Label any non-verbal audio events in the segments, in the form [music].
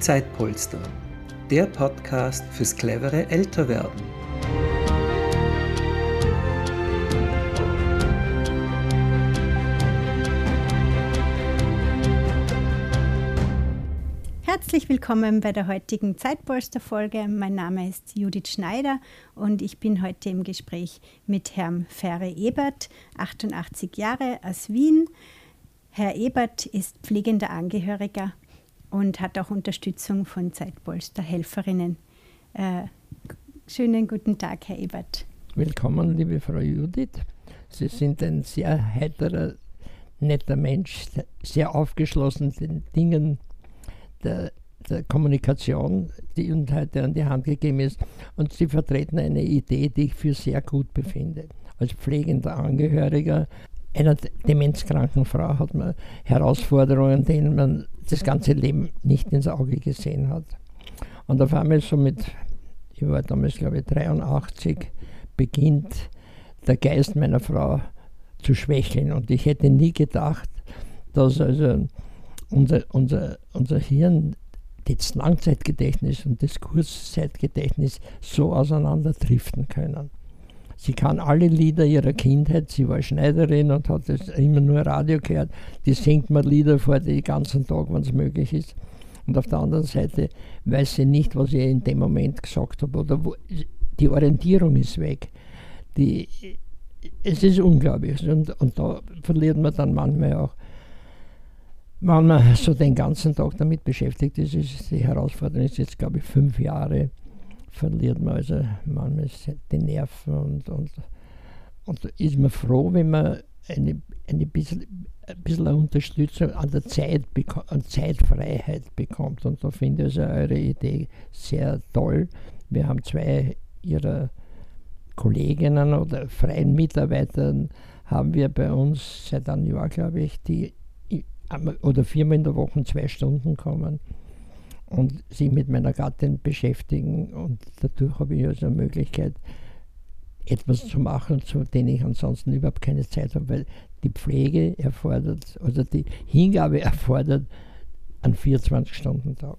Zeitpolster, der Podcast fürs clevere Älterwerden. Herzlich willkommen bei der heutigen Zeitpolster-Folge. Mein Name ist Judith Schneider und ich bin heute im Gespräch mit Herrn Ferre Ebert, 88 Jahre aus Wien. Herr Ebert ist pflegender Angehöriger und hat auch Unterstützung von Zeitpolster-Helferinnen. Äh, schönen guten Tag, Herr Ebert. Willkommen, liebe Frau Judith. Sie sind ein sehr heiterer, netter Mensch, sehr aufgeschlossen den Dingen der, der Kommunikation, die uns heute an die Hand gegeben ist. Und Sie vertreten eine Idee, die ich für sehr gut befinde. Als pflegender Angehöriger einer demenzkranken Frau hat man Herausforderungen, denen man das ganze Leben nicht ins Auge gesehen hat. Und auf einmal so mit, ich war damals glaube ich 83, beginnt der Geist meiner Frau zu schwächeln. Und ich hätte nie gedacht, dass also unser, unser, unser Hirn, das Langzeitgedächtnis und das Kurzzeitgedächtnis so auseinanderdriften können. Sie kann alle Lieder ihrer Kindheit, sie war Schneiderin und hat das immer nur Radio gehört, die singt mir Lieder vor den ganzen Tag, wenn es möglich ist. Und auf der anderen Seite weiß sie nicht, was ich in dem Moment gesagt habe. Oder wo, die Orientierung ist weg. Die, es ist unglaublich. Und, und da verliert man dann manchmal auch, wenn man so den ganzen Tag damit beschäftigt ist, ist die Herausforderung ist jetzt, glaube ich, fünf Jahre verliert man also manchmal die Nerven und, und, und ist man froh, wenn man eine, eine bisschen, ein bisschen Unterstützung an der Zeit, an Zeitfreiheit bekommt. Und da finde ich also eure Idee sehr toll. Wir haben zwei ihrer Kolleginnen oder freien Mitarbeitern haben wir bei uns seit einem Jahr, glaube ich, die oder viermal in der Woche zwei Stunden kommen und sich mit meiner Gattin beschäftigen. Und dadurch habe ich also eine Möglichkeit, etwas zu machen, zu dem ich ansonsten überhaupt keine Zeit habe, weil die Pflege erfordert, also die Hingabe erfordert einen 24-Stunden-Tag.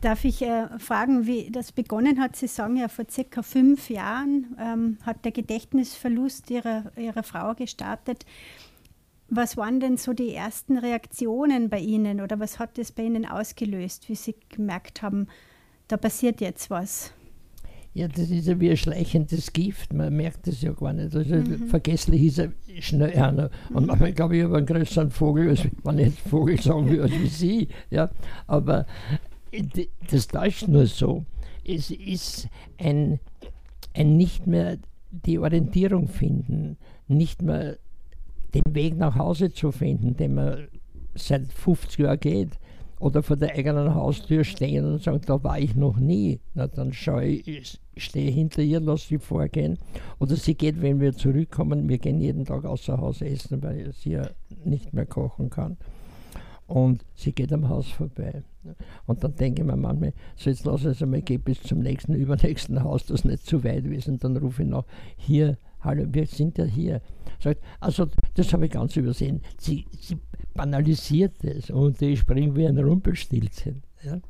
Darf ich äh, fragen, wie das begonnen hat? Sie sagen ja, vor circa fünf Jahren ähm, hat der Gedächtnisverlust ihrer, ihrer Frau gestartet. Was waren denn so die ersten Reaktionen bei Ihnen oder was hat das bei Ihnen ausgelöst, wie Sie gemerkt haben, da passiert jetzt was? Ja, das ist ja wie ein schleichendes Gift, man merkt es ja gar nicht. Also mhm. vergesslich ist er schnell einer. Und manchmal glaube ich, habe einen größeren Vogel, als wenn ich jetzt Vogel sagen will, als wie Sie. Ja. Aber das täuscht nur so. Es ist ein, ein nicht mehr die Orientierung finden, nicht mehr den Weg nach Hause zu finden, den man seit 50 Jahren geht, oder vor der eigenen Haustür stehen und sagen, da war ich noch nie. Na, dann schaue ich, stehe hinter ihr, lasse sie vorgehen. Oder sie geht, wenn wir zurückkommen, wir gehen jeden Tag außer Haus essen, weil sie ja nicht mehr kochen kann. Und sie geht am Haus vorbei. Und dann denke ich mir manchmal, so jetzt lass es einmal gehen bis zum nächsten, [laughs] übernächsten Haus, das nicht zu weit ist. Und dann rufe ich nach, hier, hallo, wir sind ja hier. Also das habe ich ganz übersehen. Sie, sie banalisiert es und ich springe wie ein Rumpelstilzchen. Ja?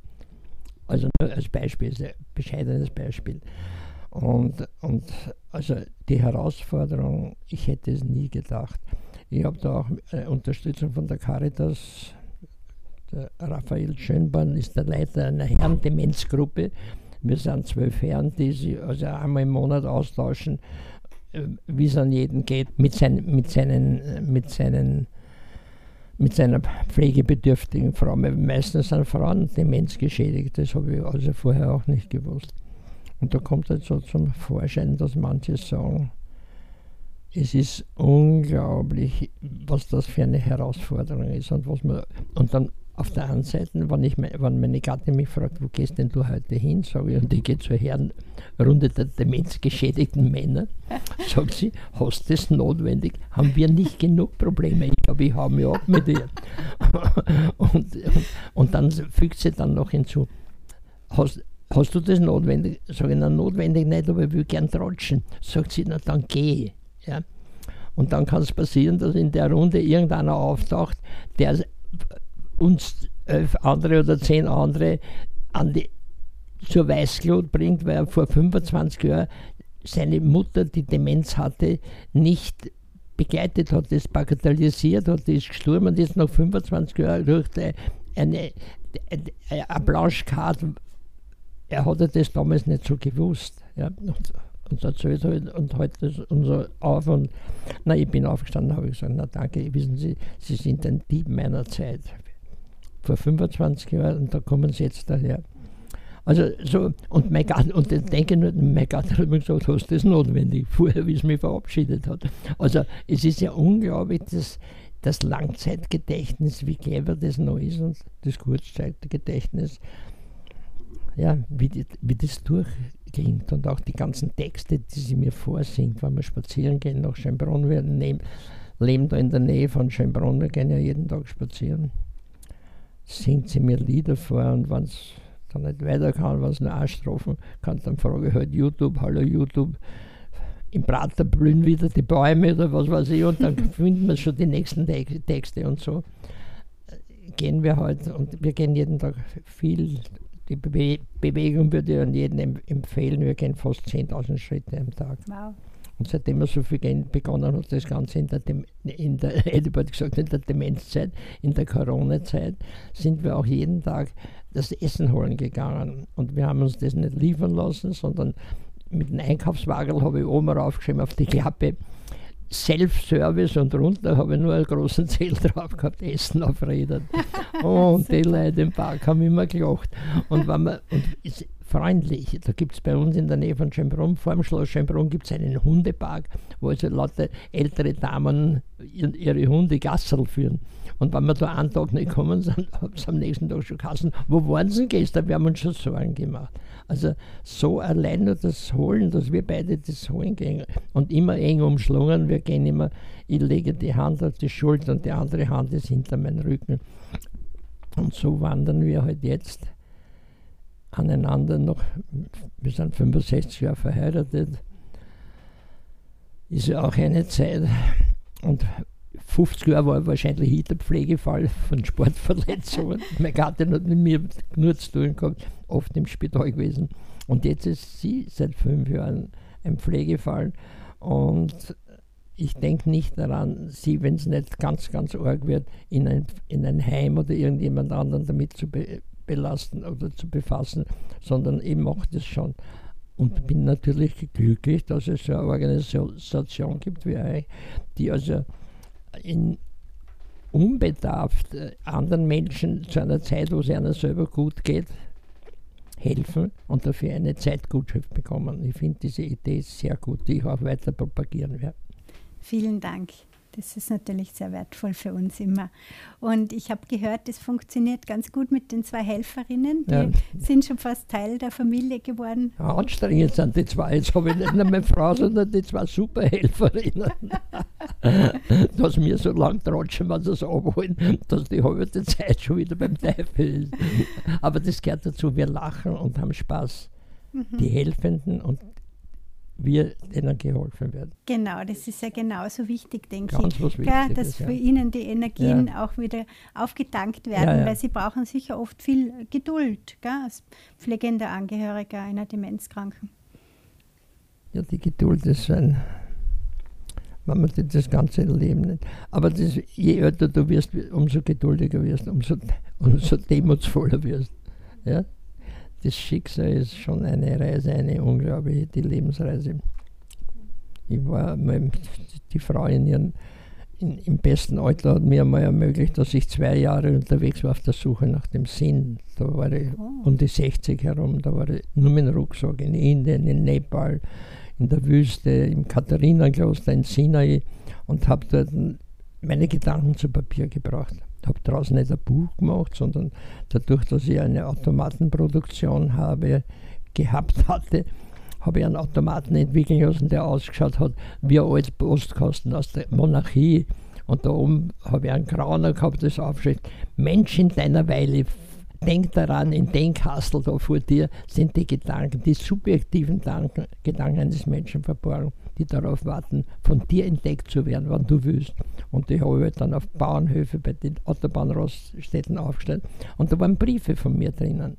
Also nur als Beispiel, ein bescheidenes Beispiel. Und, und also die Herausforderung, ich hätte es nie gedacht. Ich habe da auch Unterstützung von der Caritas. Der Raphael Schönborn ist der Leiter einer Herrendemenzgruppe. Wir sind zwölf Herren, die sich also einmal im Monat austauschen äh, wie es an jeden geht, mit, sein, mit, seinen, mit, seinen, mit seiner pflegebedürftigen Frau. Meistens sind Frauen demenzgeschädigt, das habe ich also vorher auch nicht gewusst. Und da kommt halt so zum Vorschein, dass manche sagen, es ist unglaublich, was das für eine Herausforderung ist und was man und dann auf der anderen Seite, wenn, ich, wenn meine Gattin mich fragt, wo gehst denn du heute hin, sage ich, und ich gehe zur Herrenrunde der demenzgeschädigten Männer, [laughs] sagt sie, hast du das notwendig? Haben wir nicht genug Probleme? Ich glaube, ich habe mich ab mit ihr. [laughs] und, und, und, dann fügt sie dann noch hinzu, hast, hast du das notwendig? Sage ich, na, notwendig nicht, aber ich will gern trotschen. Sagt sie, na, dann geh. Ja? Und dann kann es passieren, dass in der Runde irgendeiner auftaucht, der uns elf andere oder zehn andere an die, zur Weißglut bringt, weil er vor 25 Jahren seine Mutter, die Demenz hatte, nicht begleitet hat, das bagatellisiert hat, ist gestorben und ist nach 25 Jahren durch eine, eine, eine Blanche-Card. Er hatte das damals nicht so gewusst. Ja. Und, und erzählt halt und heute halt unser auf und na, ich bin aufgestanden, habe gesagt, na danke, wissen Sie, Sie sind ein Dieb meiner Zeit. Vor 25 Jahren und da kommen Sie jetzt daher. Also so, und mein Gatter, und dann denke ich nur, mein Gatter hat mir gesagt, hast du das notwendig, vorher, wie es mich verabschiedet hat. Also es ist ja unglaublich, dass das Langzeitgedächtnis, wie clever das noch ist und das Kurzzeitgedächtnis, ja, wie, die, wie das durchklingt und auch die ganzen Texte, die sie mir vorsingt, wenn wir spazieren gehen nach Schönbrunn, wir leben da in der Nähe von Schönbrunn, wir gehen ja jeden Tag spazieren, singt sie mir Lieder vor und wenn es dann nicht weiter kann, wenn es nur anstrophen kann, dann frage ich halt YouTube, hallo YouTube, im Prater blühen wieder die Bäume oder was weiß ich und dann [laughs] finden wir schon die nächsten Texte und so gehen wir halt und wir gehen jeden Tag viel. Die Bewe Bewegung würde ich an jeden empfehlen. Wir gehen fast 10.000 Schritte am Tag. Wow. Und seitdem wir so viel gehen, begonnen hat, das Ganze in der, Dem in der [laughs] gesagt, in der Demenzzeit, in der Corona-Zeit, sind wir auch jeden Tag das Essen holen gegangen. Und wir haben uns das nicht liefern lassen, sondern mit dem Einkaufswagen habe ich oben raufgeschrieben auf die Klappe Self-Service und runter habe ich nur einen großen Zelt drauf gehabt, Essen auf Rädern. [laughs] und die Leute im Park haben immer gelacht. Und, wenn man, und freundlich, da gibt es bei uns in der Nähe von Schönbrunn, vor dem Schloss Schönbrunn gibt es einen Hundepark, wo also lauter ältere Damen ihre Hunde Gassel führen. Und wenn wir da einen Tag nicht kommen [laughs] sind, haben sie am nächsten Tag schon Kassen. Wo waren sie gestern? Wir haben uns schon Sorgen gemacht. Also so allein nur das Holen, dass wir beide das holen gehen und immer eng umschlungen. Wir gehen immer, ich lege die Hand auf die Schulter und die andere Hand ist hinter meinem Rücken. Und so wandern wir halt jetzt aneinander noch. Wir sind 65 Jahre verheiratet. Ist ja auch eine Zeit. Und 50 Jahre war ich wahrscheinlich Hinterpflegefall von Sportverletzungen. [laughs] mein Gatte hat mit mir nur zu tun gehabt, oft im Spital gewesen. Und jetzt ist sie seit fünf Jahren ein Pflegefall. Und ich denke nicht daran, sie, wenn es nicht ganz, ganz arg wird, in ein, in ein Heim oder irgendjemand anderen damit zu be belasten oder zu befassen, sondern ich mache das schon. Und bin natürlich glücklich, dass es so eine Organisation gibt wie euch, die also in unbedarft äh, anderen Menschen zu einer Zeit, wo es einer selber gut geht, helfen und dafür eine Zeitgutschrift bekommen. Ich finde diese Idee sehr gut, die ich auch weiter propagieren werde. Vielen Dank. Das ist natürlich sehr wertvoll für uns immer. Und ich habe gehört, das funktioniert ganz gut mit den zwei Helferinnen. Die ja. sind schon fast Teil der Familie geworden. Ja, anstrengend sind die zwei. Jetzt habe ich nicht nur meine Frau, sondern die zwei Superhelferinnen. [laughs] dass wir so lang trotschen, wenn sie es abholen, dass die halbe Zeit schon wieder beim Teufel ist. Aber das gehört dazu. Wir lachen und haben Spaß. Mhm. Die Helfenden und wir denen geholfen werden. Genau, das ist ja genauso wichtig, denke Ganz ich. Ja, dass für ihnen die Energien ja. auch wieder aufgetankt werden, weil sie brauchen sicher oft viel Geduld gell, als pflegender Angehöriger einer Demenzkranken. Ja, die Geduld ist ein, wenn man das ganze Leben nicht. Aber das, je älter du wirst, umso geduldiger wirst, umso, [laughs] umso demutsvoller wirst. Ja? Das Schicksal ist schon eine Reise, eine unglaubliche, die Lebensreise. Ich war die Frau in ihren, in, im besten Alter hat mir einmal ermöglicht, dass ich zwei Jahre unterwegs war auf der Suche nach dem Sinn. Da war ich oh. um die 60 herum, da war ich nur mit dem Rucksack in Indien, in Nepal, in der Wüste, im Katharinakloster in Sinai und habe dort meine Gedanken zu Papier gebracht habe daraus nicht ein Buch gemacht, sondern dadurch, dass ich eine Automatenproduktion habe, gehabt hatte, habe ich einen Automaten entwickeln lassen, der ausgeschaut hat wie ein altes Postkasten aus der Monarchie. Und da oben habe ich einen Grauner gehabt, das aufschrift, Mensch in deiner Weile, denk daran, in den Kastel da vor dir sind die Gedanken, die subjektiven Gedanken, Gedanken eines Menschen verborgen die darauf warten, von dir entdeckt zu werden, wann du willst. Und die habe ich halt dann auf Bauernhöfe bei den Autobahnraststätten aufgestellt. Und da waren Briefe von mir drinnen.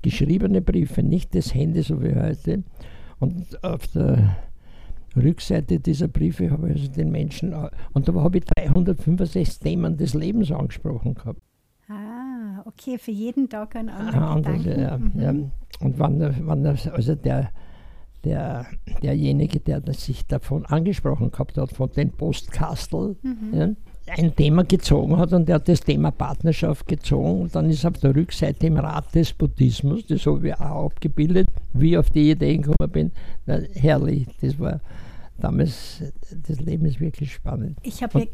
geschriebene Briefe, nicht das Handy so wie heute. Und auf der Rückseite dieser Briefe habe ich also den Menschen, und da habe ich 365 Themen des Lebens angesprochen gehabt. Ah, okay, für jeden Tag ein anderer Gedanken. Ja, mhm. ja. Und wann, wann also der, der, derjenige, der sich davon angesprochen gehabt hat, von den Postkastel, mhm. ja, ein Thema gezogen hat und der hat das Thema Partnerschaft gezogen und dann ist auf der Rückseite im Rat des Buddhismus, das habe ich auch abgebildet, wie ich auf die Idee gekommen bin. Na, herrlich, das war damals, das Leben ist wirklich spannend. Ich habe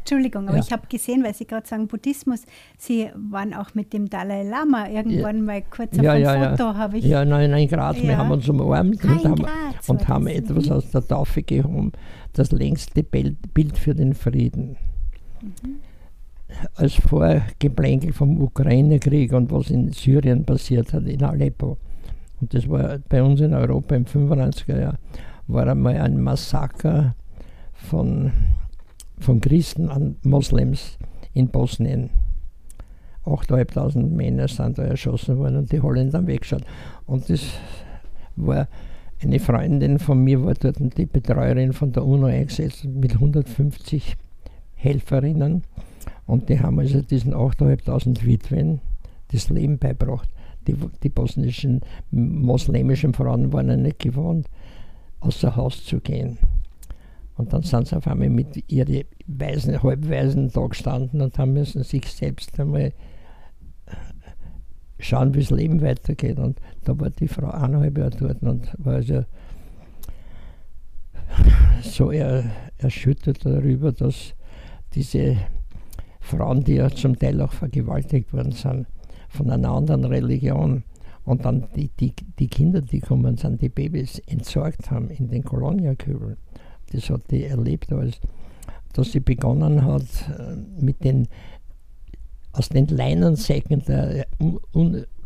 Entschuldigung, aber ja. ich habe gesehen, weil Sie gerade sagen Buddhismus, Sie waren auch mit dem Dalai Lama irgendwann ja. mal kurz auf ja, ein ja, Foto, habe ich. Ja, nein, in Graz, wir haben uns umarmt ah, und haben, und haben etwas mhm. aus der Taufe gehoben, das längste Bild für den Frieden. Mhm. Als Vorgeplänkel vom Ukraine-Krieg und was in Syrien passiert hat, in Aleppo. Und das war bei uns in Europa im 95er Jahr, war einmal ein Massaker von von Christen an Moslems in Bosnien. 8.500 Männer sind da erschossen worden und die Holländer haben weggeschaut. Und das war eine Freundin von mir, war dort die Betreuerin von der UNO eingesetzt mit 150 Helferinnen. Und die haben also diesen 8.500 Witwen das Leben beigebracht. Die, die bosnischen moslemischen Frauen waren nicht gewohnt, außer Haus zu gehen. Und dann sind sie auf einmal mit ihren Weisen, Halbweisen da gestanden und haben müssen sich selbst einmal schauen, wie das Leben weitergeht. Und da war die Frau eineinhalb Jahre dort und war also so er, erschüttert darüber, dass diese Frauen, die ja zum Teil auch vergewaltigt worden sind, von einer anderen Religion und dann die, die, die Kinder, die kommen sind, die Babys entsorgt haben in den Koloniakübeln das hat die erlebt, als dass sie begonnen hat äh, mit den aus den Leinensäcken der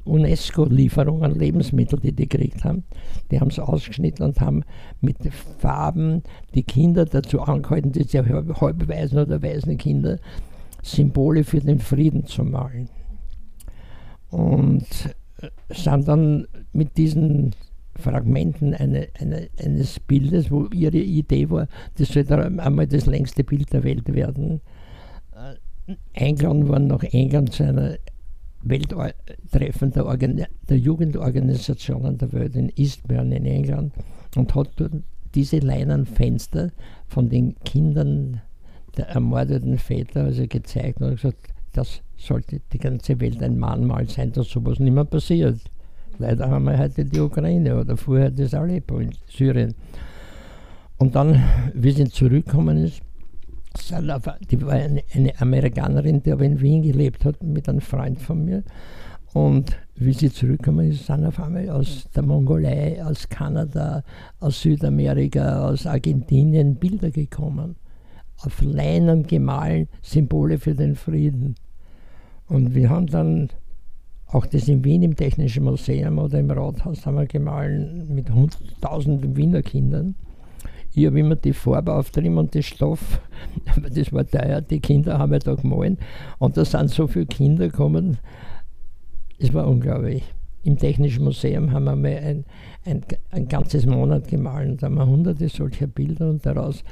UNESCO-Lieferungen Lebensmittel, die die gekriegt haben, die haben es ausgeschnitten und haben mit Farben die Kinder dazu angehalten, diese halbweisen oder weißen Kinder, Symbole für den Frieden zu malen. Und äh, sind dann mit diesen Fragmenten eine, eine, eines Bildes, wo ihre Idee war, das sollte einmal das längste Bild der Welt werden. Äh, eingeladen worden nach England zu einer Welttreffen der, der Jugendorganisationen der Welt in Eastbourne in England und hat dort diese Leinenfenster von den Kindern der ermordeten Väter also gezeigt und gesagt, das sollte die ganze Welt ein Mahnmal sein, dass sowas nicht mehr passiert. Leider haben wir heute die Ukraine oder vorher das Aleppo in Syrien. Und dann, wie sie zurückgekommen ist, die war eine, eine, Amerikanerin, die aber in Wien gelebt hat, mit einem Freund von mir. Und wie sie zurückgekommen ist, sind auf einmal aus der Mongolei, aus Kanada, aus Südamerika, aus Argentinien Bilder gekommen. Auf Leinen gemahlen, Symbole für den Frieden. Und wir haben dann auch das in Wien im Technischen Museum oder im Rathaus haben wir gemahlen mit hunderttausenden Wiener Kindern. Ich habe immer die Farbe auftrieben und den Stoff, [laughs] aber das war teuer, die Kinder haben ja da gemahlen. Und da sind so viele Kinder gekommen, es war unglaublich. Im Technischen Museum haben wir mal ein, ein, ein ganzes Monat gemahlen, da haben wir hunderte solcher Bilder und daraus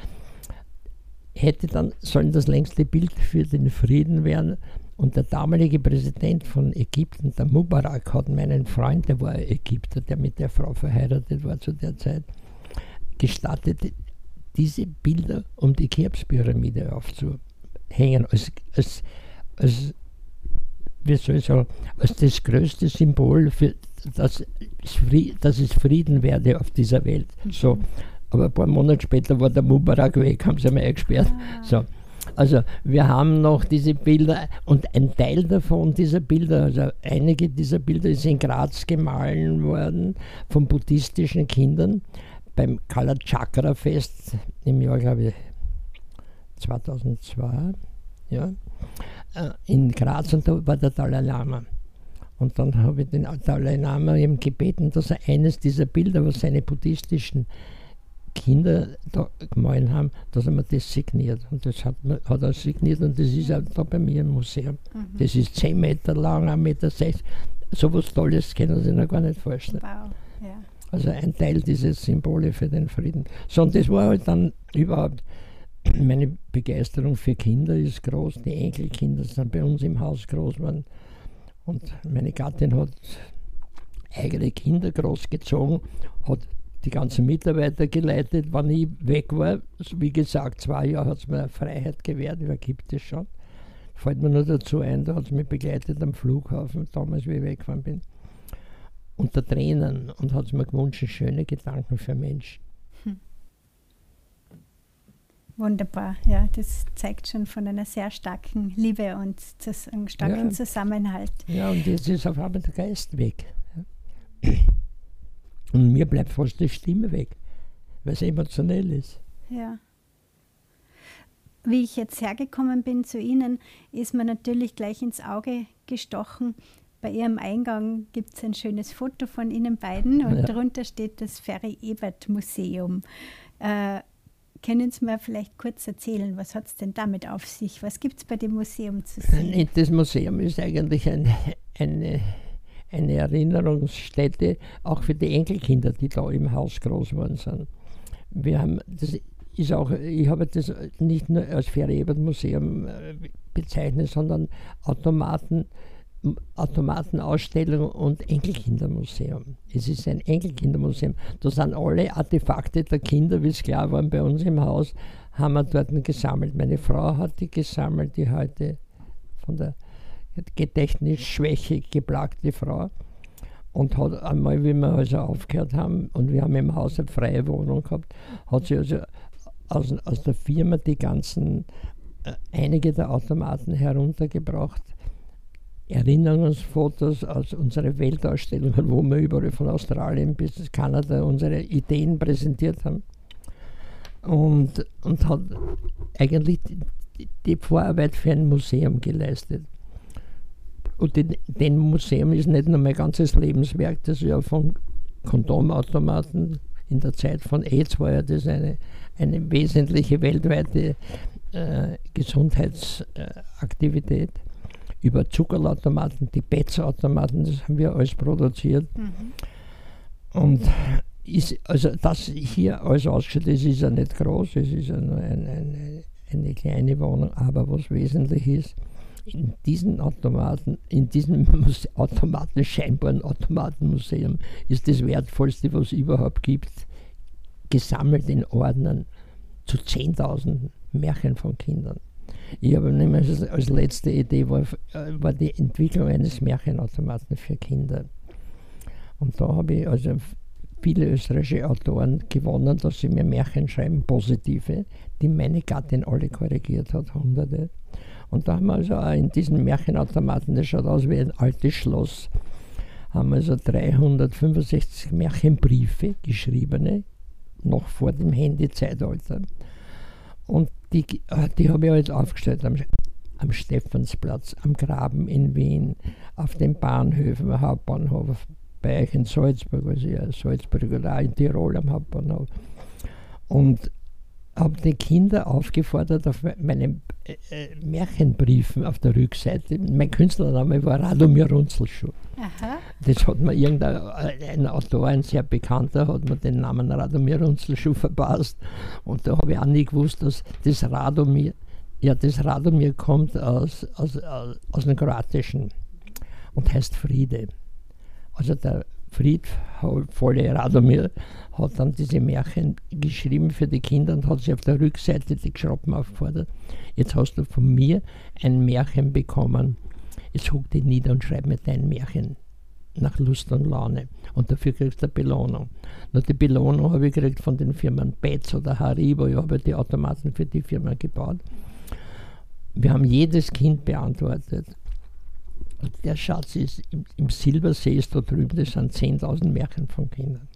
hätte dann sollen das längste Bild für den Frieden werden, und der damalige Präsident von Ägypten, der Mubarak, hat meinen Freund, der war Ägypter, der mit der Frau verheiratet war zu der Zeit, gestattet, diese Bilder um die Cheops-Pyramide aufzuhängen, als, als, als, wie soll ich sagen, als das größte Symbol für dass, dass es Frieden werde auf dieser Welt. Mhm. So. Aber ein paar Monate später war der Mubarak weg, haben sie mal eingesperrt. Ah. So. Also wir haben noch diese Bilder und ein Teil davon, dieser Bilder, also einige dieser Bilder ist in Graz gemahlen worden von buddhistischen Kindern beim Kalachakra Fest im Jahr, glaube ich, 2002, ja, äh, in Graz und da war der Dalai Lama. Und dann habe ich den Dalai Lama eben gebeten, dass er eines dieser Bilder, was seine buddhistischen Kinder da gemalt haben, dass er mir das signiert. Und das hat, hat er signiert und das ist auch da bei mir im Museum. Mhm. Das ist 10 Meter lang, 1,60 Meter, so was Tolles können Sie sich noch gar nicht vorstellen. Wow, ja. Also ein Teil dieses Symbole für den Frieden. So, und das war halt dann überhaupt, meine Begeisterung für Kinder ist groß. Die Enkelkinder sind bei uns im Haus groß geworden. Und meine Gattin hat eigene Kinder großgezogen, hat die ganzen Mitarbeiter geleitet, wann ich weg war. Wie gesagt, zwei Jahre hat es mir Freiheit gewährt, wer gibt es schon. Fällt mir nur dazu ein, da hat es mich begleitet am Flughafen, damals wie ich weggefahren bin. Unter Tränen und hat es mir gewünscht, schöne Gedanken für Menschen. Hm. Wunderbar, ja, das zeigt schon von einer sehr starken Liebe und einem starken ja. Zusammenhalt. Ja, und jetzt ist auf einmal der Geist weg. Und mir bleibt fast die Stimme weg, weil es emotionell ist. Ja. Wie ich jetzt hergekommen bin zu Ihnen, ist mir natürlich gleich ins Auge gestochen. Bei Ihrem Eingang gibt es ein schönes Foto von Ihnen beiden und ja. darunter steht das Ferry Ebert Museum. Äh, können Sie mir vielleicht kurz erzählen, was hat es denn damit auf sich? Was gibt es bei dem Museum zu sehen? Das Museum ist eigentlich ein, eine eine Erinnerungsstätte auch für die Enkelkinder, die da im Haus groß geworden sind. Wir haben, das ist auch, ich habe das nicht nur als Ferrebert-Museum äh, bezeichnet, sondern Automaten, Automatenausstellung und Enkelkindermuseum. Es ist ein Enkelkindermuseum. Da sind alle Artefakte der Kinder, wie es klar war, bei uns im Haus, haben wir dort gesammelt. Meine Frau hat die gesammelt, die heute von der Gedächtnisschwäche geplagte Frau und hat einmal, wie wir also aufgehört haben und wir haben im Haus eine freie Wohnung gehabt, hat sie also aus, aus der Firma die ganzen, äh, einige der Automaten heruntergebracht, Erinnerungsfotos aus unserer Weltausstellung, wo wir überall von Australien bis Kanada unsere Ideen präsentiert haben. Und, und hat eigentlich die, die Vorarbeit für ein Museum geleistet. Und den, den Museum ist nicht nur mein ganzes Lebenswerk, das ist ja von Kondomautomaten in der Zeit von AIDS war ja das eine, eine wesentliche weltweite äh, Gesundheitsaktivität. Äh, Über Zuckerautomaten, die Betzautomaten, das haben wir alles produziert. Mhm. Und ist, also das hier alles ausgeschaut ist, ist ja nicht groß, es ist ja nur ein, ein, eine kleine Wohnung, aber was wesentlich ist, in diesen Automaten, in diesem Muse Automaten, scheinbaren Automatenmuseum, ist das Wertvollste, was es überhaupt gibt, gesammelt in Ordnern zu 10.000 Märchen von Kindern. Ich habe nämlich als letzte Idee war, äh, war die Entwicklung eines Märchenautomaten für Kinder. Und da habe ich also viele österreichische Autoren gewonnen, dass sie mir Märchen schreiben, positive, die meine Gattin alle korrigiert hat, hunderte. Und da haben wir also in diesen Märchenautomaten, das schaut aus wie ein altes Schloss, haben wir also 365 Märchenbriefe, geschriebene, noch vor dem Handy-Zeitalter. Und die, äh, die habe ich halt aufgestellt am, am Stephansplatz, am Graben in Wien, auf den Bahnhöfen, am Hauptbahnhof, bei euch in Salzburg, also ja, Salzburg oder auch in Tirol am Hauptbahnhof. Und habe die Kinder aufgefordert, auf meinen äh, äh, Märchenbriefen auf der Rückseite, mein Künstlername war Radomir Runzelschuh. Aha. Das hat mir irgendein äh, Autor, ein sehr bekannter, hat mir den Namen Radomir Runzelschuh verpasst. Und da habe ich auch nie gewusst, dass das Radomir, ja, das Radomir kommt aus, aus, aus, aus dem Kroatischen und heißt Friede. Also der friedvolle Radomir hat dann diese Märchen geschrieben für die Kinder und hat sie auf der Rückseite die Geschroppen aufgefordert. Jetzt hast du von mir ein Märchen bekommen. Jetzt huck dich nieder und schreib mir dein Märchen nach Lust und Laune. Und dafür kriegst du eine Belohnung. Nur die Belohnung habe ich gekriegt von den Firmen Betz oder Haribo. Ich habe die Automaten für die Firma gebaut. Wir haben jedes Kind beantwortet. Der Schatz ist im, im Silbersee ist da drüben, das sind 10.000 Märchen von Kindern.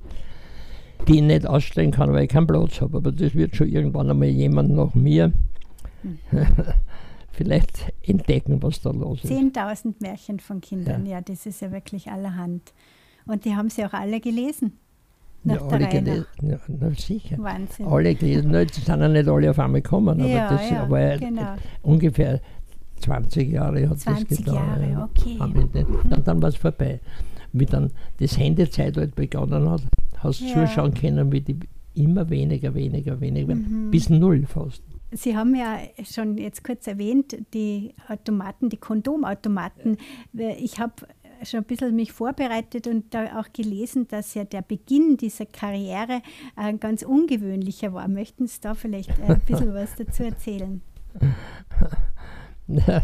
Die ich nicht ausstellen kann, weil ich keinen Platz habe. Aber das wird schon irgendwann einmal jemand nach mir [laughs] vielleicht entdecken, was da los ist. 10.000 Märchen von Kindern, ja. ja. das ist ja wirklich allerhand. Und die haben sie auch alle gelesen. Nach ja, alle gelesen, ja, na, sicher. Wahnsinn. Alle gelesen, die sind ja nicht alle auf einmal gekommen, aber ja, das ja, war genau. ungefähr 20 Jahre hat 20 das gedauert. Jahre, ja. okay. Dann, dann war es vorbei. Wie dann das Handyzeitalter begonnen hat, hast Ja. zuschauen können, wie die immer weniger, weniger, weniger werden. Mhm. Bis null fast. Sie haben ja schon jetzt kurz erwähnt, die Automaten, die Kondomautomaten. Ich habe schon ein bisschen mich vorbereitet und da auch gelesen, dass ja der Beginn dieser Karriere ein ganz ungewöhnlicher war. Möchten Sie da vielleicht ein bisschen was dazu erzählen? [laughs] Ja,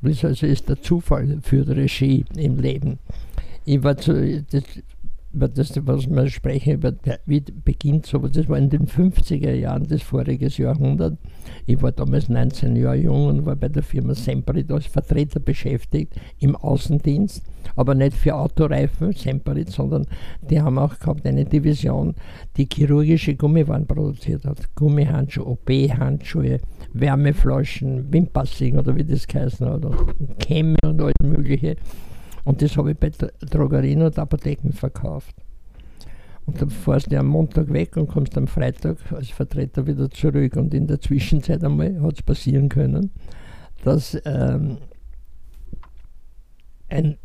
das also ist der Zufall für die Regie im Leben. Ich war zu, das, über das, was wir sprechen, über wie beginnt sowas, das war in den 50er Jahren des vorigen Jahrhunderts. Ich war damals 19 Jahre jung und war bei der Firma Semperit als Vertreter beschäftigt im Außendienst, aber nicht für Autoreifen, Semperit, sondern die haben auch gehabt eine Division, die chirurgische Gummiwaren produziert hat. Gummihandschuhe, OP-Handschuhe, Wärmeflaschen, Wimpassing oder wie das geheißen hat, und Kämme und alles Mögliche. Und das habe ich bei Dro- Drogerien und Apotheken verkauft. Und dann fährst du am Montag weg und kommst am Freitag als Vertreter wieder zurück. Und in der Zwischenzeit einmal hat es passieren können, dass ähm, ein,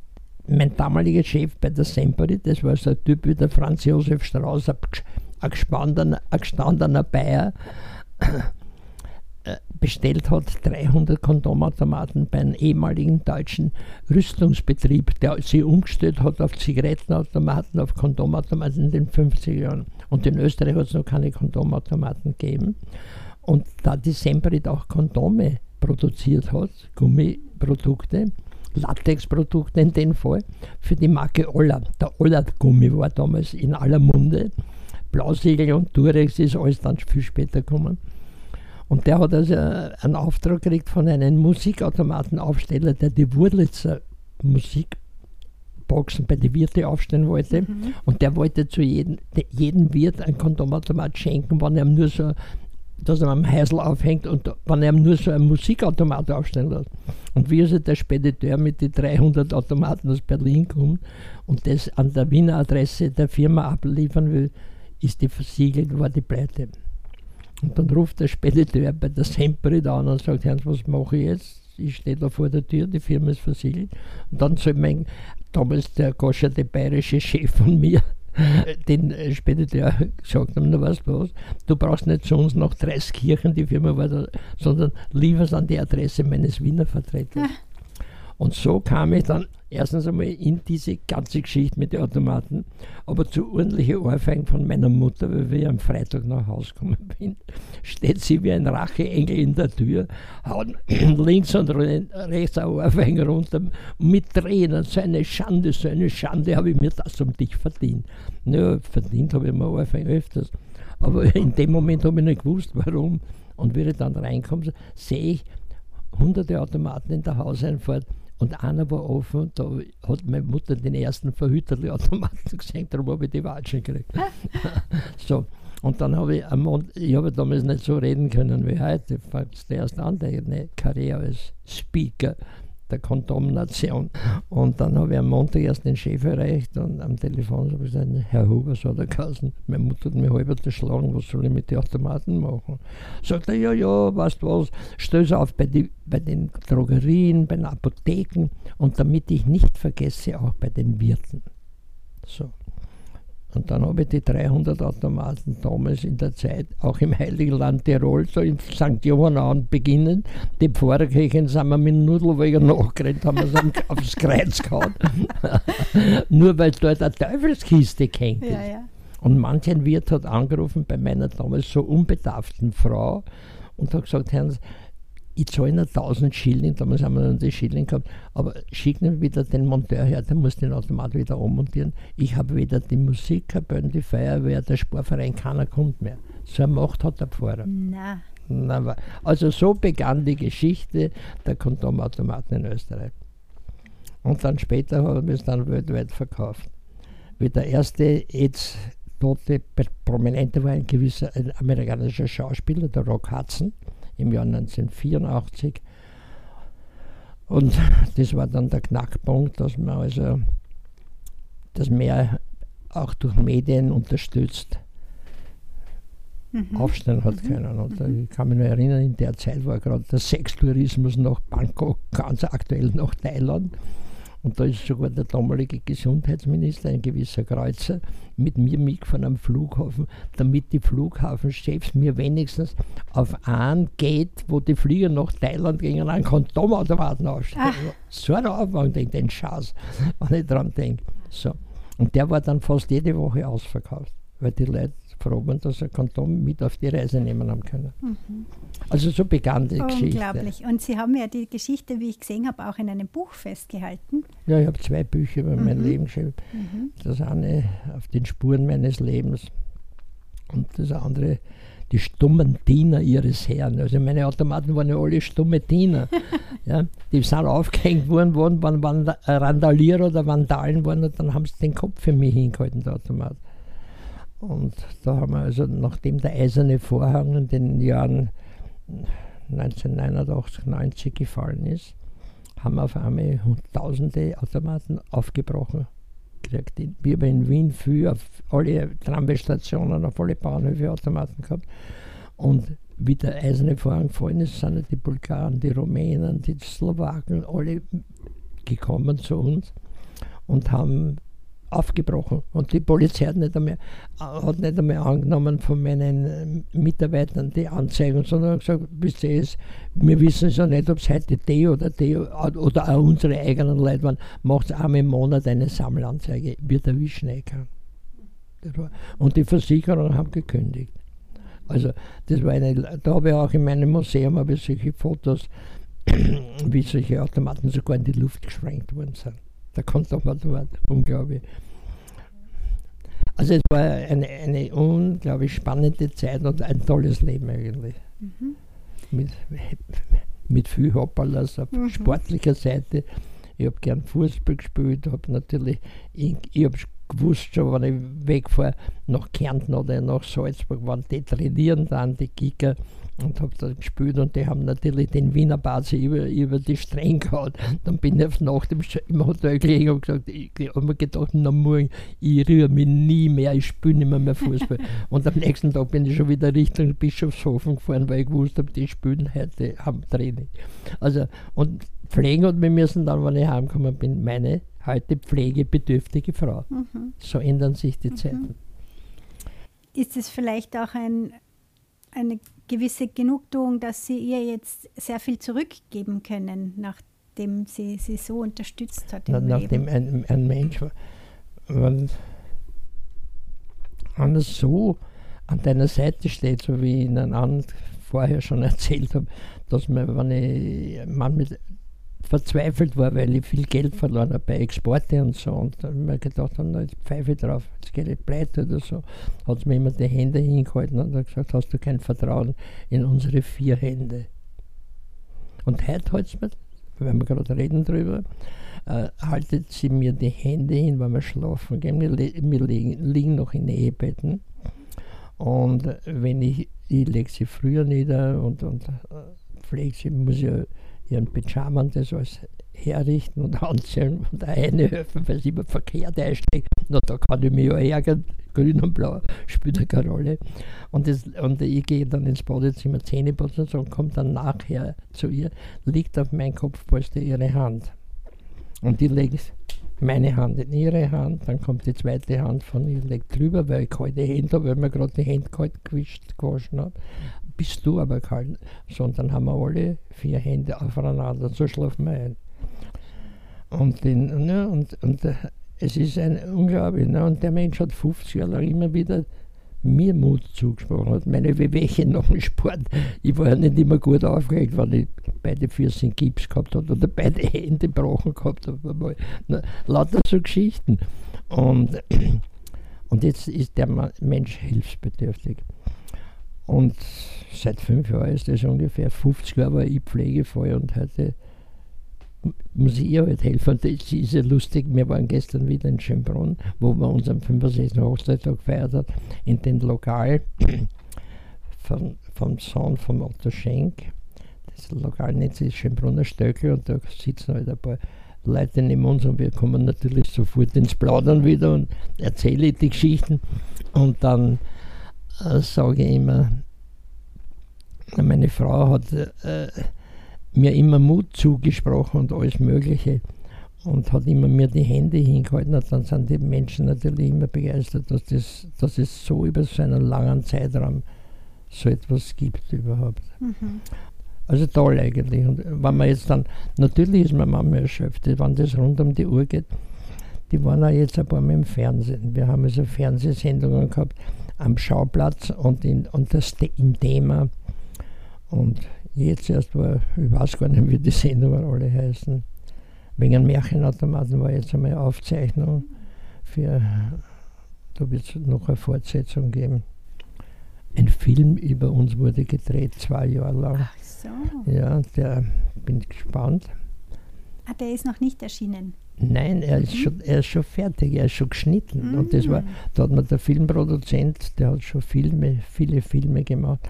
mein damaliger Chef bei der Semperit, das war so ein Typ wie der Franz Josef Strauß, ein, ges- ein, gestandener, Bayer, bestellt hat 300 Kondomautomaten bei einem ehemaligen deutschen Rüstungsbetrieb, der sich umgestellt hat auf Zigarettenautomaten, auf Kondomautomaten in den 50er Jahren. Und in Österreich hat es noch keine Kondomautomaten gegeben. Und da die Semperit auch Kondome produziert hat, Gummiprodukte, Latexprodukte in dem Fall, für die Marke Olla. Der Olla-Gummi war damals in aller Munde. Blausegel und Durex ist alles dann viel später gekommen. Und der hat also einen Auftrag gekriegt von einem Musikautomatenaufsteller, der die Wurlitzer Musikboxen bei den Wirte aufstellen wollte. Und der wollte zu jedem, de- jedem Wirt ein Kondomautomat schenken, wenn er nur so, dass er am Heisel aufhängt und wenn er ihm nur so einen Musikautomat aufstellen lässt. Und wie also der Spediteur mit den 300 Automaten aus Berlin kommt und das an der Wiener Adresse der Firma abliefern will, ist die versiegelt, war die Pleite. Und dann ruft der Spediteur bei der Semperit an und sagt, Hans, was mache ich jetzt? Ich stehe da vor der Tür, die Firma ist versiegelt. Und dann soll mein, damals der goscherte bayerische Chef von mir, [laughs] den äh, Spediteur gesagt haben, na weißt du was, du brauchst nicht zu uns nach Dreiskirchen, die Firma war da, sondern lieferst an die Adresse meines Wiener Vertreters. Und so kam ich dann erstens einmal in diese ganze Geschichte mit den Automaten, aber zu ordentlichen Ohrfeigen von meiner Mutter, weil ich am Freitag nach Hause gekommen [laughs] bin, steht sie wie ein Racheengel in der Tür, haut [clears throat] links und re- rechts ein Ohrfeigen runter mit Tränen, so eine Schande, so eine Schande, habe ich mir das um dich verdient. Naja, verdient habe ich mir Ohrfeigen öfters, aber [laughs] in dem Moment habe ich nicht gewusst, warum. Und wie ich dann reinkomme, sehe ich hunderte Automaten in der Hauseinfahrt und einer war offen und da hat meine Mutter den ersten Verhüterli-Automaten [laughs] gesehen, darum habe ich die Watschen gekriegt. [laughs] so, und dann habe ich am Mond, ich habe damals nicht so reden können wie heute, fängst du erst an, deine Karriere als Speaker der Kondomnation. Und dann habe ich am Montag erst den Chef erreicht und am Telefon habe ich gesagt, Herr Huber, so hat er geheißen, meine Mutter hat mich halb erschlagen, was soll ich mit den Automaten machen? Sagt er, ja, ja, weißt du was, stell's auf bei, die, bei den Drogerien, bei den Apotheken und damit ich nicht vergesse, auch bei den Wirten. So. Und dann habe ich die 300 Automaten damals in der Zeit, auch im Heiligen Land Tirol, so in St. Johann an beginnen. Die Pfarrkirchen sind wir mit Nudelwäger nachgerannt, haben wir am- [laughs] aufs Kreuz gehauen. [laughs] Nur weil dort eine Teufelskiste gehängt ist. Ja, ja. Und manch ein Wirt hat angerufen bei meiner damals so unbedarften Frau und hat gesagt, Herrn, ich zahle Ihnen 1000 Schilling, damals haben wir noch die Schilling gehabt, aber schick mir wieder den Monteur her, der muss den Automat wieder ummontieren. Ich habe weder die Musikkapellen, die Feuerwehr, der Sportverein, keiner kommt mehr. So eine Macht hat der Pfarrer. Na, wa- Also so begann die Geschichte der Kondomautomaten in Österreich. Und dann später haben wir es dann weltweit verkauft. Wie der erste jetzt tote Prominente war ein gewisser ein amerikanischer Schauspieler, der Rock Hudson, im Jahr 1984. Und [laughs] das war dann der Knackpunkt, dass man also das mehr auch durch Medien unterstützt mhm. aufstellen hat mhm. können. Und mhm. ich kann mich nur erinnern, in der Zeit war gerade der Sextourismus nach Bangkok, ganz aktuell nach Thailand. Und da ist sogar der damalige Gesundheitsminister, ein gewisser Kreuzer, mit mir mitgefahren am Flughafen, damit die Flughafenchefs mir wenigstens auf einen Gate, wo die Flieger nach Thailand gingen, einen Kondomautomaten ausstellen. Ach. So ein Aufwand, den Schatz, wenn ich dran denke. So. Und der war dann fast jede Woche ausverkauft, weil die Leute froh waren, dass sie ein Kondom mit auf die Reise nehmen haben können. Mhm. Also so begann die Geschichte. Unglaublich. Und Sie haben ja die Geschichte, wie ich gesehen habe, auch in einem Buch festgehalten. Ja, ich habe zwei Bücher über mhm. mein Leben geschrieben. Mhm. Das eine auf den Spuren meines Lebens und das andere die stummen Diener ihres Herrn. Also meine Automaten waren ja alle stumme Diener. [laughs] ja, die sind aufgehängt worden, worden waren, Randalierer oder Vandalen waren und dann haben sie den Kopf für mich hingehalten, der Automat. Und da haben wir also, nachdem der eiserne Vorhang in den Jahren 1989, 90 gefallen ist, haben wir auf einmal tausende Automaten aufgebrochen gekriegt. Wir haben in Wien viel auf alle Tramwaystationen, auf alle Bahnhöfe Automaten gehabt. Und wie der eiserne Vorhang gefallen ist, sind die Bulgaren, die Rumänen, die Slowaken alle gekommen zu uns und haben aufgebrochen. Und die Polizei hat nicht einmal, hat nicht einmal angenommen von meinen äh, Mitarbeitern die Anzeigen, sondern gesagt, wisst ihr es, wir wissen ja nicht, ob es heute die oder die oder auch unsere eigenen Leute waren, macht einmal im Monat eine Sammelanzeige, wird erwischen eh kann. Und die Versicherungen haben gekündigt. Also das war eine, da habe ich auch in meinem Museum habe ich solche Fotos, [clears throat] wie solche Automaten sogar in die Luft gesprengt worden sind der Konservator, unglaublich. Also es war eine, eine unglaublich spannende Zeit und ein tolles Leben eigentlich. Mhm. Mit, mit viel Hopperlas auf mhm. sportlicher Seite. Ich habe gern Fußball gespielt, habe natürlich, ich, ich habe gewusst schon, wenn ich wegfahre nach Kärnten oder nach Salzburg, waren die trainieren dann, die Kicker und habe da gespielt und die haben natürlich den Wiener Base über, über die Streng gehauen. Dann bin ich auf Nacht im, im Hotel gelegen und gesagt, ich, ich habe mir gedacht, na morgen, ich rühre mich nie mehr, ich spiele nicht mehr, mehr Fußball. [laughs] und am nächsten Tag bin ich schon wieder Richtung Bischofshofen gefahren, weil ich gewusst habe, die spielen heute am Training. Also, und pflegen hat mir müssen dann, wenn ich heimgekommen bin, meine heute pflegebedürftige Frau. Mhm. So ändern sich die mhm. Zeiten. Ist es vielleicht auch ein, eine gewisse Genugtuung, dass Sie ihr jetzt sehr viel zurückgeben können, nachdem sie sie so unterstützt hat. Na, nachdem ein, ein Mensch, wenn, wenn er so an deiner Seite steht, so wie ich Ihnen vorher schon [laughs] erzählt habe, dass man, wenn ich man mit verzweifelt war, weil ich viel Geld verloren habe bei Exporte und so. Und dann habe ich mir gedacht, na, jetzt pfeife ich drauf, jetzt gehe ich pleite oder so. Hat mir immer die Hände hingehalten und hat gesagt, hast du kein Vertrauen in unsere vier Hände. Und heute hält es mir, wenn wir gerade reden drüber, äh, haltet sie mir die Hände hin, wenn wir schlafen gehen. Wir, wir liegen, liegen noch in Ehebetten. Und wenn ich, ich lege sie früher nieder und, und äh, pflege sie, muss ich ihren Pyjama und das alles herrichten und [laughs] anziehen und eine helfen, weil sie immer verkehrt einsteckt. Na, da kann ich mich ja ärgern. Grün und Blau spielt keine Rolle. Und, das, und ich gehe dann ins Badezimmer Zähne putzen und komme dann nachher zu ihr, liegt auf meinem Kopfpolster ihre Hand. Und die legt meine Hand in ihre Hand, dann kommt die zweite Hand von ihr, legt drüber, weil ich kalte Hände habe, weil mir gerade die Hände kalt gewischt, gewaschen habe bist du aber kalt. So, und dann haben wir alle vier Hände aufeinander, so schlafen wir ein. Und, den, ne, und, und äh, es ist ein unglaublich. Ne, und der Mensch hat 50 Jahre lang immer wieder mir Mut zugesprochen hat. Meine Wehwehchen nach dem Sport. Ich war ja nicht immer gut aufgeregt, weil ich beide Füße in Gips gehabt habe oder beide Hände gebrochen gehabt habe. Ne, lauter so Geschichten. Und, und jetzt ist der Mensch hilfsbedürftig. Und seit fünf Jahren ist das ungefähr 50 Jahre war ich pflegefrei und heute muss ich ihr halt helfen. Das ist ja lustig, wir waren gestern wieder in Schönbrunn, wo man unseren 65. Hochzeittag gefeiert hat, in dem Lokal [coughs] von, vom Sohn von Otto Schenk. Das Lokal nennt sich Schönbrunner Stöckel und da sitzen halt ein paar Leute neben uns und wir kommen natürlich sofort ins Plaudern wieder und erzähle die Geschichten. Und dann sage ich immer, meine Frau hat äh, mir immer Mut zugesprochen und alles Mögliche und hat immer mir die Hände hingehalten. Und dann sind die Menschen natürlich immer begeistert, dass, das, dass es so über so einen langen Zeitraum so etwas gibt überhaupt. Mhm. Also toll eigentlich. Und wenn man jetzt dann, natürlich ist man manchmal erschöpft, wenn das rund um die Uhr geht. Die waren auch jetzt ein paar Mal im Fernsehen. Wir haben also Fernsehsendungen gehabt am Schauplatz und, in, und das im Thema. Und jetzt erst war, ich weiß gar nicht, wie die Sendungen alle heißen. Wegen einem Märchenautomaten war jetzt einmal eine Aufzeichnung für, da wird es noch eine Fortsetzung geben. Ein Film über uns wurde gedreht, zwei Jahre lang. Ach so. Ja, der bin gespannt. Ah, der ist noch nicht erschienen. Nein, er ist, mhm. schon, er ist schon fertig, er ist schon geschnitten. Mhm. Und das war, da hat mir der Filmproduzent, der hat schon Filme, viele Filme gemacht,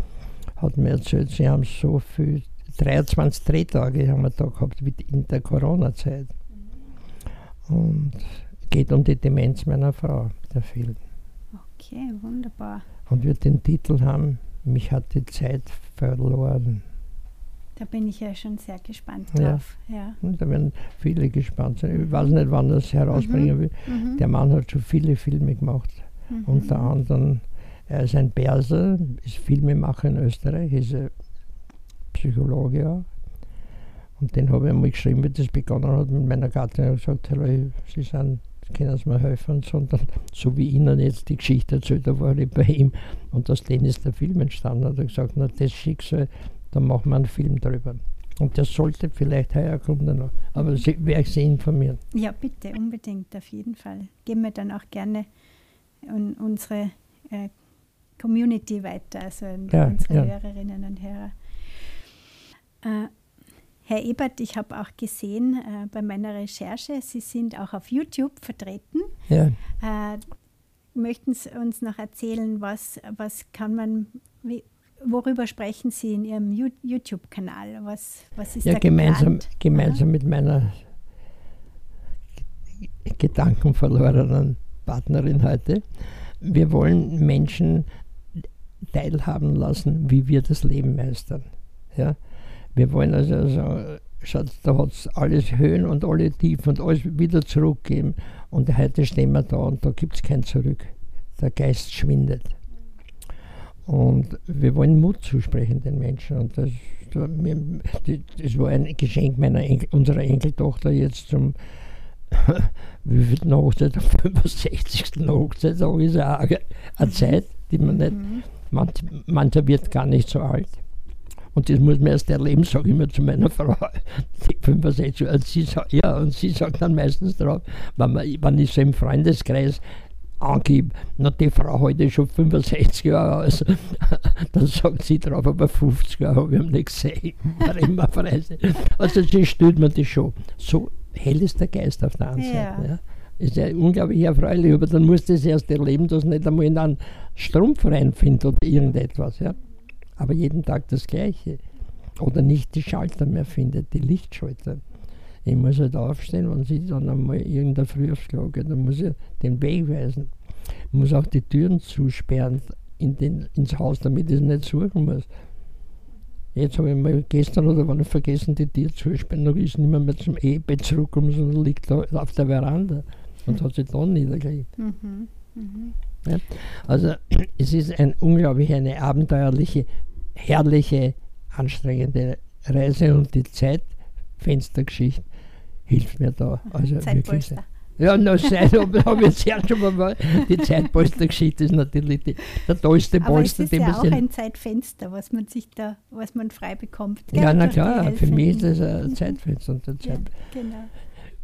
hat mir erzählt, sie haben so viel, 23 Drehtage haben wir da gehabt wie in der Corona-Zeit. Und geht um die Demenz meiner Frau, der Film. Okay, wunderbar. Und wird den Titel haben, mich hat die Zeit verloren. Da bin ich ja schon sehr gespannt drauf. Ja. ja. Und da werden viele gespannt sein. Ich weiß nicht, wann das herausbringen mhm. will. Mhm. Der Mann hat schon viele Filme gemacht. Mhm. Unter anderem, er ist ein Perser, ist Filmemacher in Österreich, ist ein Psychologe auch. Und den habe ich einmal geschrieben, wie das begonnen hat mit meiner Gattin. Ich habe gesagt, hallo, Sie sind, können Sie mir helfen? Sondern so wie Ihnen jetzt die Geschichte erzählt, da war ich bei ihm. Und aus denen ist der Film entstanden. Hat er gesagt, na, das Schicksal dann machen wir einen Film darüber. Und das sollte vielleicht heuer kommen noch. Aber mhm. Sie, werde ich Sie informieren. Ja, bitte, unbedingt, auf jeden Fall. Geben wir dann auch gerne an unsere äh, Community weiter, also ja, unsere ja. Hörerinnen und Hörer. Äh, Herr Ebert, ich habe auch gesehen äh, bei meiner Recherche, Sie sind auch auf YouTube vertreten. Ja. Äh, möchten Sie uns noch erzählen, was, was kann man, wie, worüber sprechen Sie in Ihrem YouTube-Kanal? Was, was ist ja, da gemeinsam, geplant? gemeinsam mit meiner gedankenverlorenen Partnerin heute. Wir wollen Menschen teilhaben lassen, wie wir das Leben meistern. Ja? Wir wollen also sagen, schaut, da hat es alles Höhen und alle Tiefen und alles wieder zurückgeben. Und heute stehen wir da und da gibt es kein Zurück. Der Geist schwindet. Und wir wollen Mut zusprechen den Menschen. Und das, das war ein Geschenk meiner Enkel, unserer Enkeltochter jetzt zum [laughs] wie viel Hochzeit, am 65. Hochzeitstag ist ja eine, eine Zeit, die man nicht, mhm. man, mancher wird gar nicht so alt. Und das muss man erst erleben, sage ich immer zu meiner [laughs] Frau, die 65, und sie sagt, ja, und sie sagt dann meistens drauf, wenn, man, wenn ich so im Freundeskreis angebe, na die Frau heute schon 65 Jahre alt, [laughs] dann sagt sie drauf, aber 50 Jahre habe ich ihn nicht gesehen. [laughs] War immer Freise. Also das stört mir das schon. So hell ist der Geist auf der anderen ja. Seite. Ja. Ist ja unglaublich erfreulich, aber dann muss das erst erleben, dass nicht einmal in einen Strumpf reinfindet oder irgendetwas. Ja. Aber jeden Tag das Gleiche. Oder nicht die Schalter mehr findet, die Lichtschalter. Ich muss halt aufstehen, wenn sie dann einmal irgendein Früh aufs Klo geht, dann muss ich den Weg weisen. Ich muss auch die Türen zusperren in den, ins Haus, damit ich es nicht suchen muss. Jetzt habe ich mal gestern oder wann vergessen, die Tür zusperren, dann ist nicht mehr, mehr zum Ehebett zurückgekommen, sondern liegt da auf der Veranda und hat sich dann niedergelegt. Mhm. Mhm. Ja, also [clears throat] es ist ein unglaublich eine abenteuerliche, herrliche, anstrengende Reise und die Zeitfenstergeschichte hilft mir da. Also wirklich. Ja, na, Zeit habe hab ich jetzt ja schon mal. Die Zeitpolstergeschichte ist natürlich die, der tollste Polster, den man. Das ist ja auch ein Zeitfenster, was man sich da, was man frei bekommt. Ja, na klar, für mich ist das ein mhm. Zeitfenster. Und Zeit, ja, genau.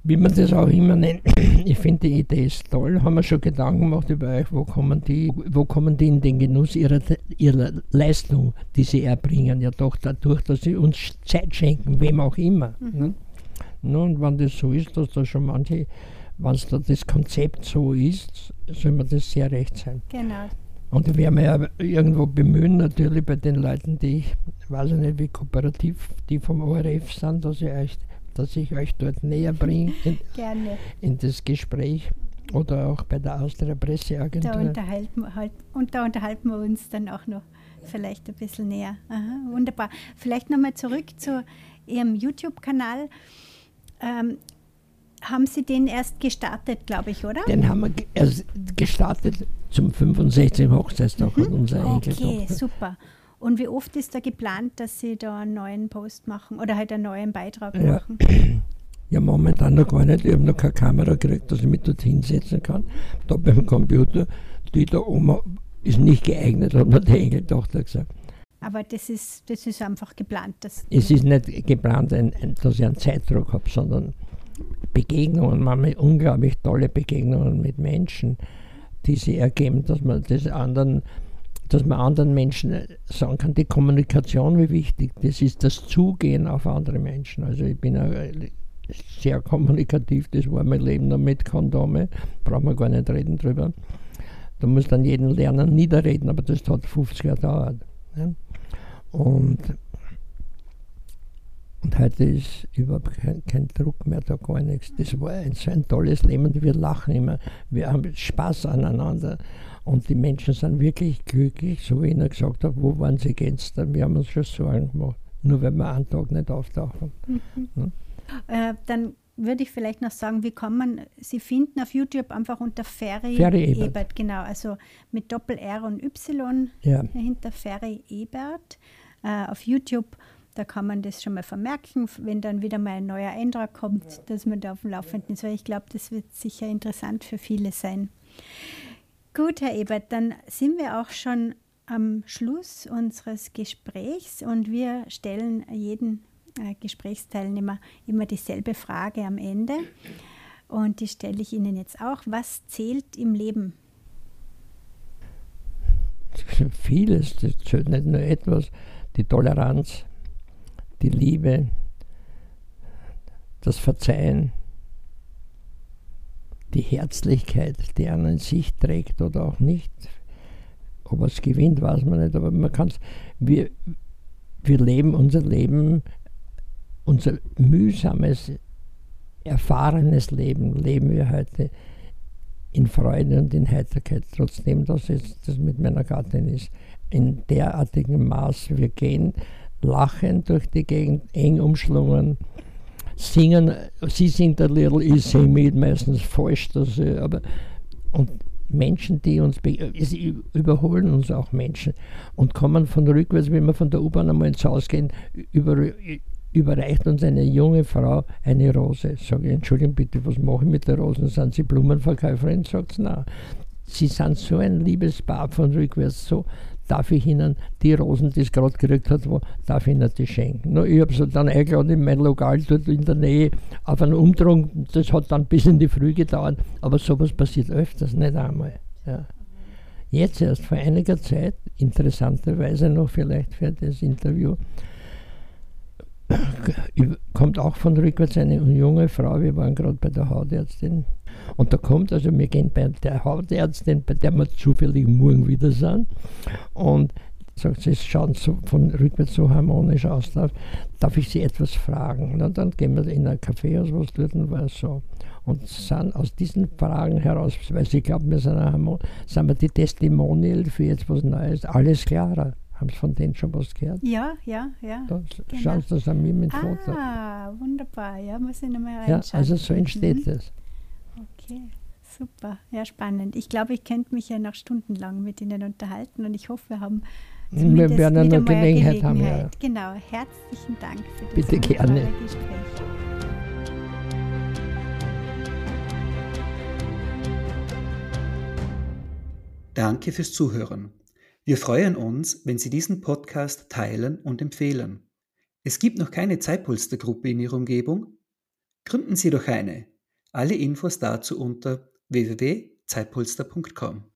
Wie man das auch immer nennt. [clears throat] Ich finde die Idee ist toll. Haben wir schon Gedanken gemacht über euch, wo kommen die, wo kommen die in den Genuss ihrer, ihrer Leistung, die sie erbringen? Ja doch dadurch, dass sie uns Zeit schenken, wem auch immer. Mhm. Ne? Und wenn das so ist, dass da schon manche, wenn es da das Konzept so ist, soll mir das sehr recht sein. Genau. Und ich werde mich ja irgendwo bemühen, natürlich bei den Leuten, die ich weiß nicht, wie kooperativ die vom ORF sind, dass ich euch, dass ich euch dort näher bringe [laughs] in, in das Gespräch. Oder auch bei der Austria Presseagentur. Da unterhalten, halt, und da unterhalten wir uns dann auch noch vielleicht ein bisschen näher. Aha, wunderbar. Vielleicht nochmal zurück zu Ihrem YouTube-Kanal. Ähm, haben Sie den erst gestartet, glaube ich, oder? Den haben wir erst gestartet zum 65. Hochzeitstag mhm. unser Enkeltochter. Okay, super. Und wie oft ist da geplant, dass Sie da einen neuen Post machen oder halt einen neuen Beitrag ja. machen? [clears throat] Ja, momentan noch gar nicht. Ich habe noch keine Kamera gekriegt, dass ich mich dort hinsetzen kann. Da beim Computer, die da oben ist nicht geeignet, hat mir die Enkeltochter gesagt. Aber das ist, das ist einfach geplant. Dass es ist nicht geplant, ein, ein, dass ich einen Zeitdruck habe, sondern Begegnungen, manchmal unglaublich tolle Begegnungen mit Menschen, die sich ergeben, dass man das anderen dass man anderen Menschen sagen kann, die Kommunikation, wie wichtig das ist, das Zugehen auf andere Menschen. Also ich bin sehr kommunikativ, das war mein Leben noch mit Kondome, brauchen wir gar nicht reden drüber. Da muss dann jeden lernen, niederreden, aber das hat 50 Jahre gedauert. Ja. Und, und heute ist überhaupt kein, kein, Druck mehr, da gar nichts. Das war ein, so ein tolles Leben und wir lachen immer, wir haben Spaß aneinander. Und die Menschen sind wirklich glücklich, so wie ich ihnen gesagt habe, wo waren sie gestern? Wir haben uns schon Sorgen gemacht, nur wenn wir einen Tag nicht auftauchen. Mhm. Ja. Äh, dann würde ich vielleicht noch sagen, wie kann man sie finden auf YouTube einfach unter Ferry, Ferry Ebert. Ebert. Genau, also mit Doppel R und Y ja. hinter Ferry Ebert äh, auf YouTube. Da kann man das schon mal vermerken, wenn dann wieder mal ein neuer Eintrag kommt, ja. dass man da auf dem Laufenden ist, weil ich glaube, das wird sicher interessant für viele sein. Gut, Herr Ebert, dann sind wir auch schon am Schluss unseres Gesprächs und wir stellen jeden äh, Gesprächsteilnehmer immer dieselbe Frage am Ende. Und die stelle ich Ihnen jetzt auch. Was zählt im Leben? [laughs] Vieles, das zählt nicht nur etwas. Die Toleranz, die Liebe, das Verzeihen, die Herzlichkeit, die einen in sich trägt oder auch nicht. Ob es gewinnt, weiß man nicht, aber man kann es. Wir, wir leben unser Leben unser mühsames, erfahrenes Leben leben wir heute in Freude und in Heiterkeit, trotzdem dass es das mit meiner Gattin ist. In derartigem Maß. Wir gehen lachend durch die Gegend, eng umschlungen, singen, sie singt a little, ich sing mit, meistens falsch, dass, aber und Menschen, die uns, sie überholen uns auch Menschen und kommen von rückwärts, wenn wir von der U-Bahn einmal ins Haus gehen, über, überreicht uns eine junge Frau eine Rose. Sage ich, Entschuldigung bitte, was mache ich mit der Rose? Sind Sie Blumenverkäuferin? Sagt sie, nein. Sie sind so ein liebes Paar von rückwärts, so darf ich Ihnen die Rosen, die es gerade gekriegt hat, wo, darf ich Ihnen die schenken. No, ich habe sie dann eingeladen in mein Lokal dort in der Nähe auf einen Umdrung. Das hat dann bis in die Früh gedauert, aber sowas passiert öfters, nicht einmal. Ja. Jetzt erst vor einiger Zeit, interessanterweise noch vielleicht für das Interview, kommt auch von rückwärts eine junge Frau, wir waren gerade bei der Hautärztin. Und da kommt, also wir gehen bei der Hautärztin, bei der wir zufällig morgen wieder sind. Und sagt sie, es schaut so von rückwärts so harmonisch aus, darf, darf ich Sie etwas fragen? Und dann gehen wir in ein Café aus, was dort war so. Und sind aus diesen Fragen heraus, weil sie glauben, wir sind, sind wir die Testimonial für jetzt was Neues, alles klarer. Haben Sie von denen schon was gehört? Ja, ja, ja. Da genau. Schauen Sie das an mir mit Foto. Ah, wunderbar. Ja, muss ich nochmal reinschauen. Ja, also so entsteht mhm. das. Okay, super. Ja, spannend. Ich glaube, ich könnte mich ja noch stundenlang mit Ihnen unterhalten und ich hoffe, wir haben wir werden wieder noch Gelegenheit, Gelegenheit haben. Ja. Genau, herzlichen Dank für das Bitte gerne. Gespräch. Danke fürs Zuhören. Wir freuen uns, wenn Sie diesen Podcast teilen und empfehlen. Es gibt noch keine Zeitpolstergruppe in Ihrer Umgebung? Gründen Sie doch eine. Alle Infos dazu unter www.zeitpolster.com.